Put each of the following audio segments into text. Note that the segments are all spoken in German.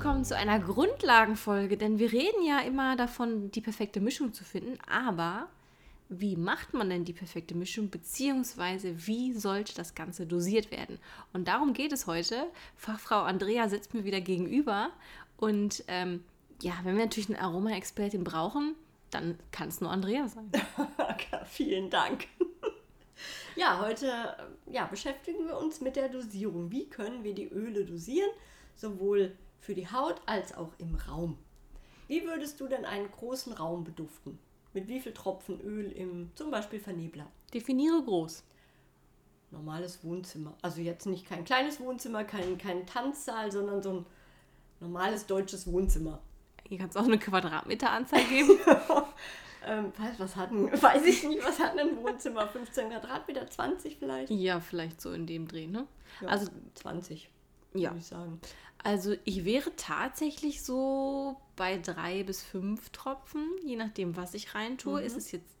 Willkommen zu einer Grundlagenfolge, denn wir reden ja immer davon, die perfekte Mischung zu finden, aber wie macht man denn die perfekte Mischung, beziehungsweise wie sollte das Ganze dosiert werden? Und darum geht es heute. Fachfrau Andrea sitzt mir wieder gegenüber und ähm, ja, wenn wir natürlich eine Aroma-Expertin brauchen, dann kann es nur Andrea sein. Vielen Dank. Ja, heute ja, beschäftigen wir uns mit der Dosierung. Wie können wir die Öle dosieren, sowohl für die Haut als auch im Raum? Wie würdest du denn einen großen Raum beduften? Mit wie viel Tropfen Öl im zum Beispiel Vernebler? Definiere groß. Normales Wohnzimmer. Also jetzt nicht kein kleines Wohnzimmer, kein, kein Tanzsaal, sondern so ein normales deutsches Wohnzimmer. Hier kannst du auch eine Quadratmeteranzahl geben. ähm, weiß, was hat ein, weiß ich nicht, was hat ein Wohnzimmer? 15 Quadratmeter, 20 vielleicht? ja, vielleicht so in dem Dreh, ne? Ja, Also 20, ja. würde ich sagen. Also ich wäre tatsächlich so bei drei bis fünf Tropfen, je nachdem, was ich reintue. Mhm. Ist es jetzt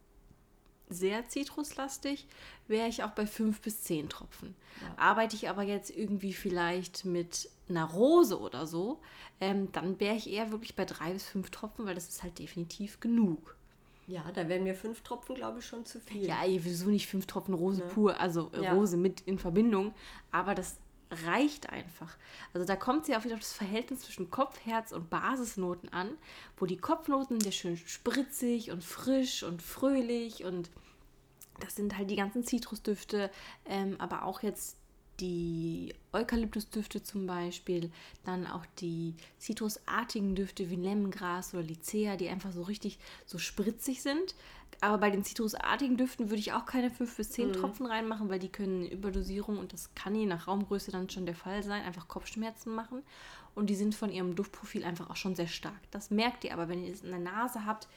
sehr zitruslastig, wäre ich auch bei fünf bis zehn Tropfen. Ja. Arbeite ich aber jetzt irgendwie vielleicht mit einer Rose oder so, ähm, dann wäre ich eher wirklich bei drei bis fünf Tropfen, weil das ist halt definitiv genug. Ja, da wären mir fünf Tropfen, glaube ich, schon zu viel. Ja, wieso nicht fünf Tropfen Rose Ne? pur, also äh, Ja. Rose mit in Verbindung, aber das reicht einfach. Also da kommt ja auch wieder auf das Verhältnis zwischen Kopf, Herz und Basisnoten an, wo die Kopfnoten ja schön spritzig und frisch und fröhlich und das sind halt die ganzen Zitrusdüfte, ähm, aber auch jetzt die Eukalyptusdüfte zum Beispiel, dann auch die zitrusartigen Düfte wie Lemongras oder Lycea, die einfach so richtig so spritzig sind. Aber bei den zitrusartigen Düften würde ich auch keine 5 bis 10 Tropfen reinmachen, weil die können Überdosierung und das kann je nach Raumgröße dann schon der Fall sein, einfach Kopfschmerzen machen. Und die sind von ihrem Duftprofil einfach auch schon sehr stark. Das merkt ihr aber, wenn ihr es in der Nase habt,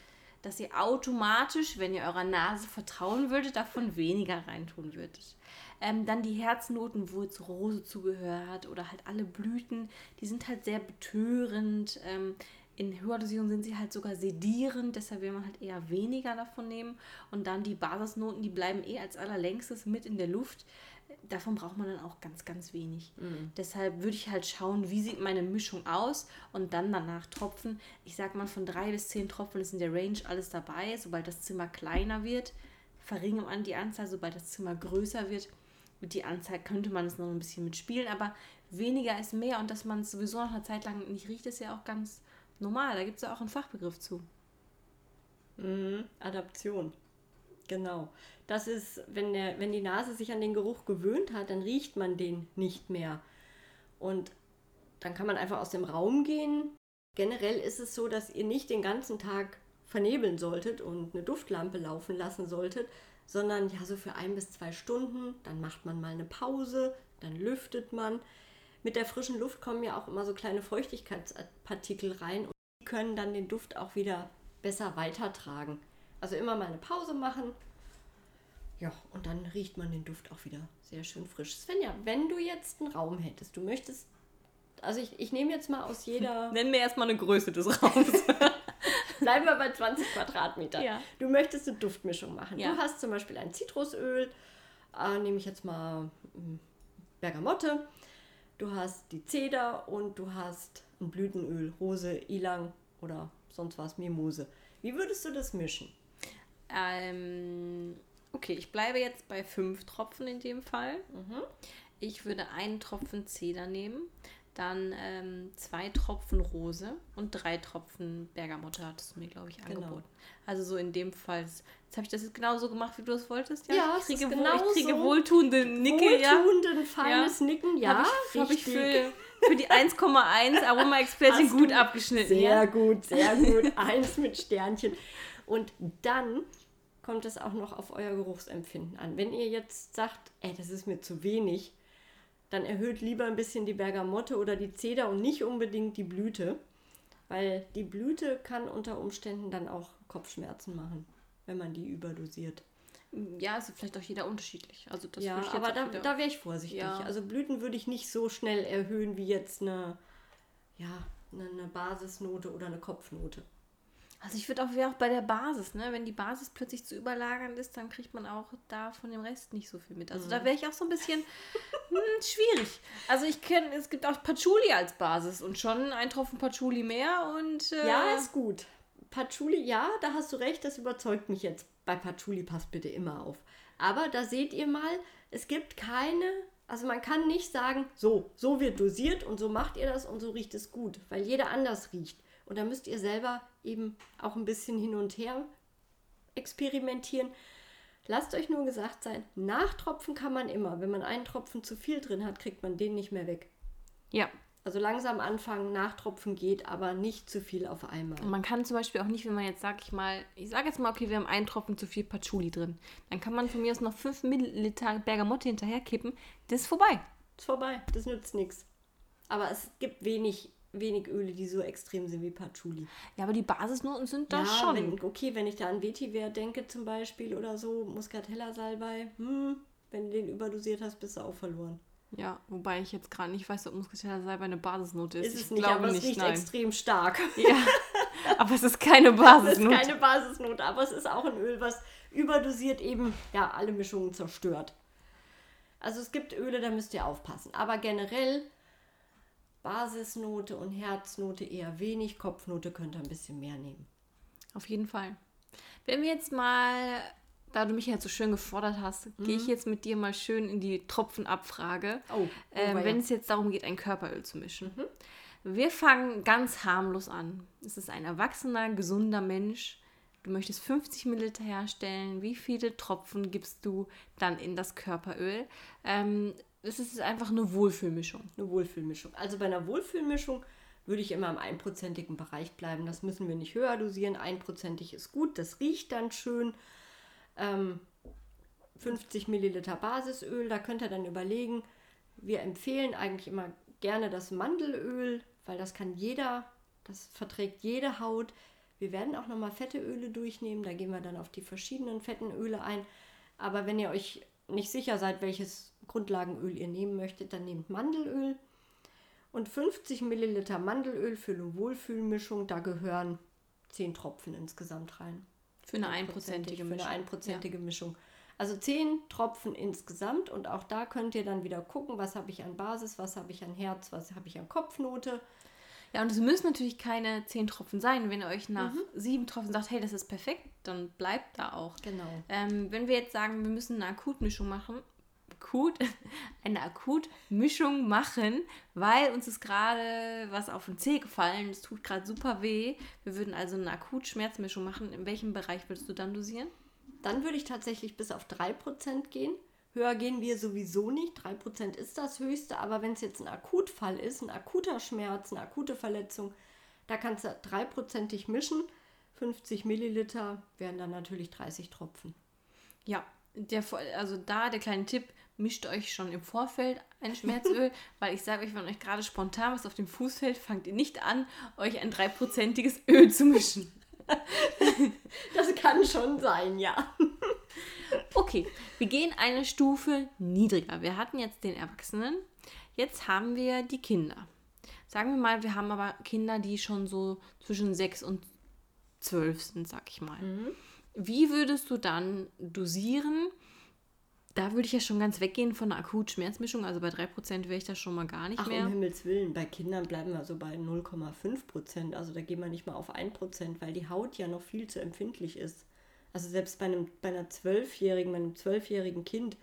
dass ihr automatisch, wenn ihr eurer Nase vertrauen würdet, davon weniger reintun würdet. Ähm, dann die Herznoten, wo jetzt Rose zugehört oder halt alle Blüten, die sind halt sehr betörend. Ähm, in höherer Dosierung sind sie halt sogar sedierend, deshalb will man halt eher weniger davon nehmen. Und dann die Basisnoten, die bleiben eh als allerlängstes mit in der Luft. Davon braucht man dann auch ganz, ganz wenig. Deshalb würde ich halt schauen, wie sieht meine Mischung aus und dann danach tropfen. Ich sag mal, von drei bis zehn Tropfen ist in der Range alles dabei. Sobald das Zimmer kleiner wird, verringert man die Anzahl. Sobald das Zimmer größer wird, mit die Anzahl könnte man es noch ein bisschen mitspielen. Aber weniger ist mehr und dass man es sowieso noch eine Zeit lang nicht riecht, ist ja auch ganz normal. Da gibt es ja auch einen Fachbegriff zu. Mhm. Adaption. Genau. Das ist, wenn, der, wenn die Nase sich an den Geruch gewöhnt hat, dann riecht man den nicht mehr. Und dann kann man einfach aus dem Raum gehen. Generell ist es so, dass ihr nicht den ganzen Tag vernebeln solltet und eine Duftlampe laufen lassen solltet, sondern ja so für ein bis zwei Stunden. Dann macht man mal eine Pause, dann lüftet man. Mit der frischen Luft kommen ja auch immer so kleine Feuchtigkeitspartikel rein und die können dann den Duft auch wieder besser weitertragen. Also immer mal eine Pause machen. Ja, und dann riecht man den Duft auch wieder sehr schön frisch. Svenja, wenn du jetzt einen Raum hättest, du möchtest, also ich, ich nehme jetzt mal aus jeder, Nennen wir erstmal eine Größe des Raums. bleiben wir bei 20 Quadratmeter. Ja. Du möchtest eine Duftmischung machen. Ja. Du hast zum Beispiel ein Zitrusöl, äh, nehme ich jetzt mal mm, Bergamotte. Du hast die Zeder und du hast ein Blütenöl, Rose, Ilang oder sonst was, Mimose. Wie würdest du das mischen? Ähm, okay, ich bleibe jetzt bei fünf Tropfen in dem Fall. Ich würde einen Tropfen Zeder nehmen, dann ähm, zwei Tropfen Rose und drei Tropfen Bergamotte hattest du mir, glaube ich, Genau. angeboten. Also so in dem Fall, jetzt habe ich das jetzt genauso gemacht, wie du es wolltest. Ja, ich es ist kriege, genau ich kriege so. wohltuende Nicke, ja. Wohltuenden, feines Nicken, ja. habe ich, hab ich für, für die 1,1 Aroma-Expertin Hast gut abgeschnitten. Sehr ja? gut, sehr gut. Eins mit Sternchen. Und dann kommt es auch noch auf euer Geruchsempfinden an. Wenn ihr jetzt sagt, ey, das ist mir zu wenig, dann erhöht lieber ein bisschen die Bergamotte oder die Zeder und nicht unbedingt die Blüte. Weil die Blüte kann unter Umständen dann auch Kopfschmerzen machen, wenn man die überdosiert. Ja, ist vielleicht auch jeder unterschiedlich. Also das ja, aber da, wieder- da wäre ich vorsichtig. Ja. Also Blüten würde ich nicht so schnell erhöhen wie jetzt eine, ja, eine, eine Basisnote oder eine Kopfnote. Also ich würde auch, wäre auch bei der Basis, ne? Wenn die Basis plötzlich zu überlagernd ist, dann kriegt man auch da von dem Rest nicht so viel mit. Also Mhm. da wäre ich auch so ein bisschen hm, schwierig. Also ich kenne, es gibt auch Patchouli als Basis und schon ein Tropfen Patchouli mehr und äh, Ja, ist gut. Patchouli, ja, da hast du recht, das überzeugt mich jetzt. Bei Patchouli passt bitte immer auf. Aber da seht ihr mal, es gibt keine, also man kann nicht sagen, so, so wird dosiert und so macht ihr das und so riecht es gut, weil jeder anders riecht. Und da müsst ihr selber eben auch ein bisschen hin und her experimentieren. Lasst euch nur gesagt sein, nachtropfen kann man immer. Wenn man einen Tropfen zu viel drin hat, kriegt man den nicht mehr weg. ja. Also langsam anfangen, nachtropfen geht, aber nicht zu viel auf einmal. Und man kann zum Beispiel auch nicht, wenn man jetzt, sag ich mal, ich sage jetzt mal, okay, wir haben einen Tropfen zu viel Patchouli drin. Dann kann man von mir aus noch 5 Milliliter Bergamotte hinterherkippen. Das ist vorbei. Ist vorbei, das nützt nichts. Aber es gibt wenig, wenig Öle, die so extrem sind wie Patchouli. Ja, aber die Basisnoten sind da ja, schon. Wenn, okay, wenn ich da an Vetiver denke zum Beispiel oder so, Muscatella-Salbei, hm, wenn du den überdosiert hast, bist du auch verloren. Ja, wobei ich jetzt gerade nicht weiß, ob Muscatella Salbei eine Basisnote ist. Ist es ich nicht, aber es nicht, riecht nein. extrem stark. Ja, aber es ist keine Es ist Basisnote. keine Basisnote, aber es ist auch ein Öl, was überdosiert eben ja, alle Mischungen zerstört. Also es gibt Öle, da müsst ihr aufpassen. Aber generell Basisnote und Herznote eher wenig, Kopfnote könnt ihr ein bisschen mehr nehmen. Auf jeden Fall. Wenn wir jetzt mal, da du mich jetzt so schön gefordert hast, gehe ich jetzt mit dir mal schön in die Tropfenabfrage. Oh, ähm, weia. wenn es jetzt darum geht, ein Körperöl zu mischen. Wir fangen ganz harmlos an. Es ist ein erwachsener, gesunder Mensch. Du möchtest 50 Milliliter herstellen. Wie viele Tropfen gibst du dann in das Körperöl? Ähm, es ist einfach eine Wohlfühlmischung. Eine Wohlfühlmischung. Also bei einer Wohlfühlmischung würde ich immer im einprozentigen Bereich bleiben. Das müssen wir nicht höher dosieren. Einprozentig ist gut, das riecht dann schön. Ähm, 50 Milliliter Basisöl, da könnt ihr dann überlegen. Wir empfehlen eigentlich immer gerne das Mandelöl, weil das kann jeder, das verträgt jede Haut. Wir werden auch nochmal fette Öle durchnehmen, da gehen wir dann auf die verschiedenen fetten Öle ein. Aber wenn ihr euch nicht sicher seid, welches Grundlagenöl ihr nehmen möchtet, dann nehmt Mandelöl. Und 50 Milliliter Mandelöl für eine Wohlfühlmischung, da gehören 10 Tropfen insgesamt rein. Für eine einprozentige Für Mischung. eine einprozentige Mischung. Also 10 Tropfen insgesamt und auch da könnt ihr dann wieder gucken, was habe ich an Basis, was habe ich an Herz, was habe ich an Kopfnote. Ja, und es müssen natürlich keine 10 Tropfen sein. Wenn ihr euch nach Mhm. sieben Tropfen sagt, hey, das ist perfekt, dann bleibt da auch. Genau. Ähm, wenn wir jetzt sagen, wir müssen eine Akutmischung machen, akut, eine Akutmischung machen, weil uns ist gerade was auf den Zeh gefallen, es tut gerade super weh. Wir würden also eine Akut-Schmerzmischung machen. In welchem Bereich würdest du dann dosieren? Dann würde ich tatsächlich bis auf 3% gehen. Höher gehen wir sowieso nicht. 3% ist das höchste, aber wenn es jetzt ein Akutfall ist, ein akuter Schmerz, eine akute Verletzung, da kannst du 3%ig mischen. 50 Milliliter wären dann natürlich 30 Tropfen. Ja, der, also da der kleine Tipp, mischt euch schon im Vorfeld ein Schmerzöl, weil ich sage euch, wenn euch gerade spontan was auf den Fuß fällt, fangt ihr nicht an, euch ein dreiprozentiges Öl zu mischen. Das kann schon sein, ja. Okay, wir gehen eine Stufe niedriger. Wir hatten jetzt den Erwachsenen, jetzt haben wir die Kinder. Sagen wir mal, wir haben aber Kinder, die schon so zwischen 6 und 12 sind, sag ich mal. Wie würdest du dann dosieren? Da würde ich ja schon ganz weggehen von einer Akut-Schmerzmischung. Also bei 3% wäre ich da schon mal gar nicht Ach, mehr. um Himmels Willen, bei Kindern bleiben wir so bei 0,5 Prozent. Also da gehen wir nicht mal auf 1 Prozent, weil die Haut ja noch viel zu empfindlich ist. Also selbst bei einem bei einer Zwölfjährigen, bei einem zwölfjährigen Kind,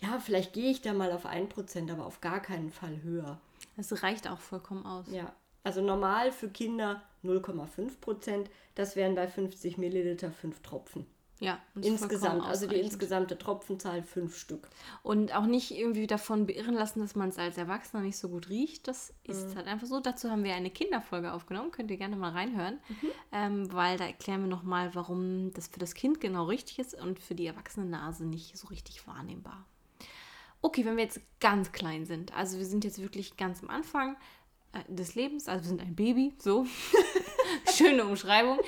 ja, vielleicht gehe ich da mal auf 1 Prozent, aber auf gar keinen Fall höher. Das reicht auch vollkommen aus. Ja, also normal für Kinder 0,5 Prozent. Das wären bei 50 Milliliter 5 Tropfen. Ja, und Insgesamt, also die insgesamte Tropfenzahl 5 Stück. Und auch nicht irgendwie davon beirren lassen, dass man es als Erwachsener nicht so gut riecht. Das ist halt einfach so. Dazu haben wir eine Kinderfolge aufgenommen. Könnt ihr gerne mal reinhören. Ähm, weil da erklären wir nochmal, warum das für das Kind genau richtig ist und für die erwachsene Nase nicht so richtig wahrnehmbar. Okay, wenn wir jetzt ganz klein sind, also wir sind jetzt wirklich ganz am Anfang des Lebens, also wir sind ein Baby, so. Schöne Umschreibung.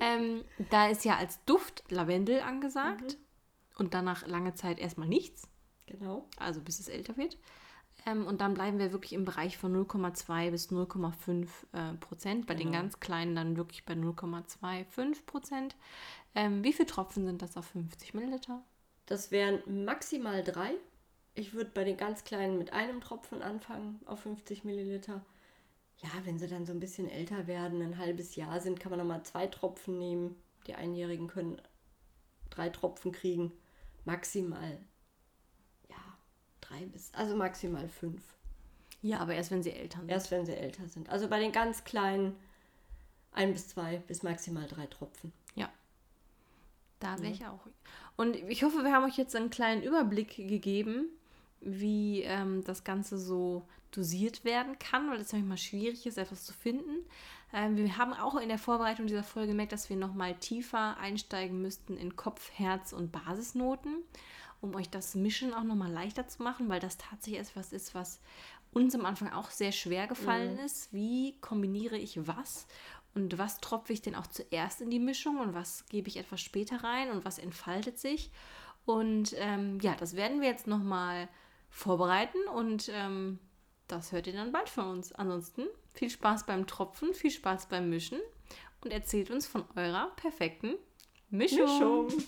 Ähm, da ist ja als Duft Lavendel angesagt mhm. und danach lange Zeit erstmal nichts. Genau. Also bis es älter wird. Ähm, und dann bleiben wir wirklich im Bereich von 0,2 bis 0,5 äh, Prozent. Bei genau. den ganz kleinen dann wirklich bei 0,25 Prozent. Ähm, wie viele Tropfen sind das auf 50 Milliliter? Das wären maximal drei. Ich würde bei den ganz kleinen mit einem Tropfen anfangen auf 50 Milliliter. Ja, wenn sie dann so ein bisschen älter werden, ein halbes Jahr sind, kann man nochmal zwei Tropfen nehmen. Die Einjährigen können drei Tropfen kriegen. Maximal drei bis, also maximal fünf. Ja, aber erst wenn sie älter sind. Erst wenn sie älter sind. Also bei den ganz kleinen ein bis zwei bis maximal drei Tropfen. Ja. Da wäre ja. ich auch. Und ich hoffe, wir haben euch jetzt einen kleinen Überblick gegeben, wie ähm, das Ganze so dosiert werden kann, weil es manchmal schwierig ist, etwas zu finden. Ähm, wir haben auch in der Vorbereitung dieser Folge gemerkt, dass wir nochmal tiefer einsteigen müssten in Kopf, Herz und Basisnoten um euch das Mischen auch nochmal leichter zu machen, weil das tatsächlich etwas ist, was uns am Anfang auch sehr schwer gefallen mhm. ist. Wie kombiniere ich was? Und was tropfe ich denn auch zuerst in die Mischung und was gebe ich etwas später rein und was entfaltet sich? Und ähm, ja, das werden wir jetzt nochmal vorbereiten und ähm, das hört ihr dann bald von uns. Ansonsten viel Spaß beim Tropfen, viel Spaß beim Mischen und erzählt uns von eurer perfekten Mischung. Mischung.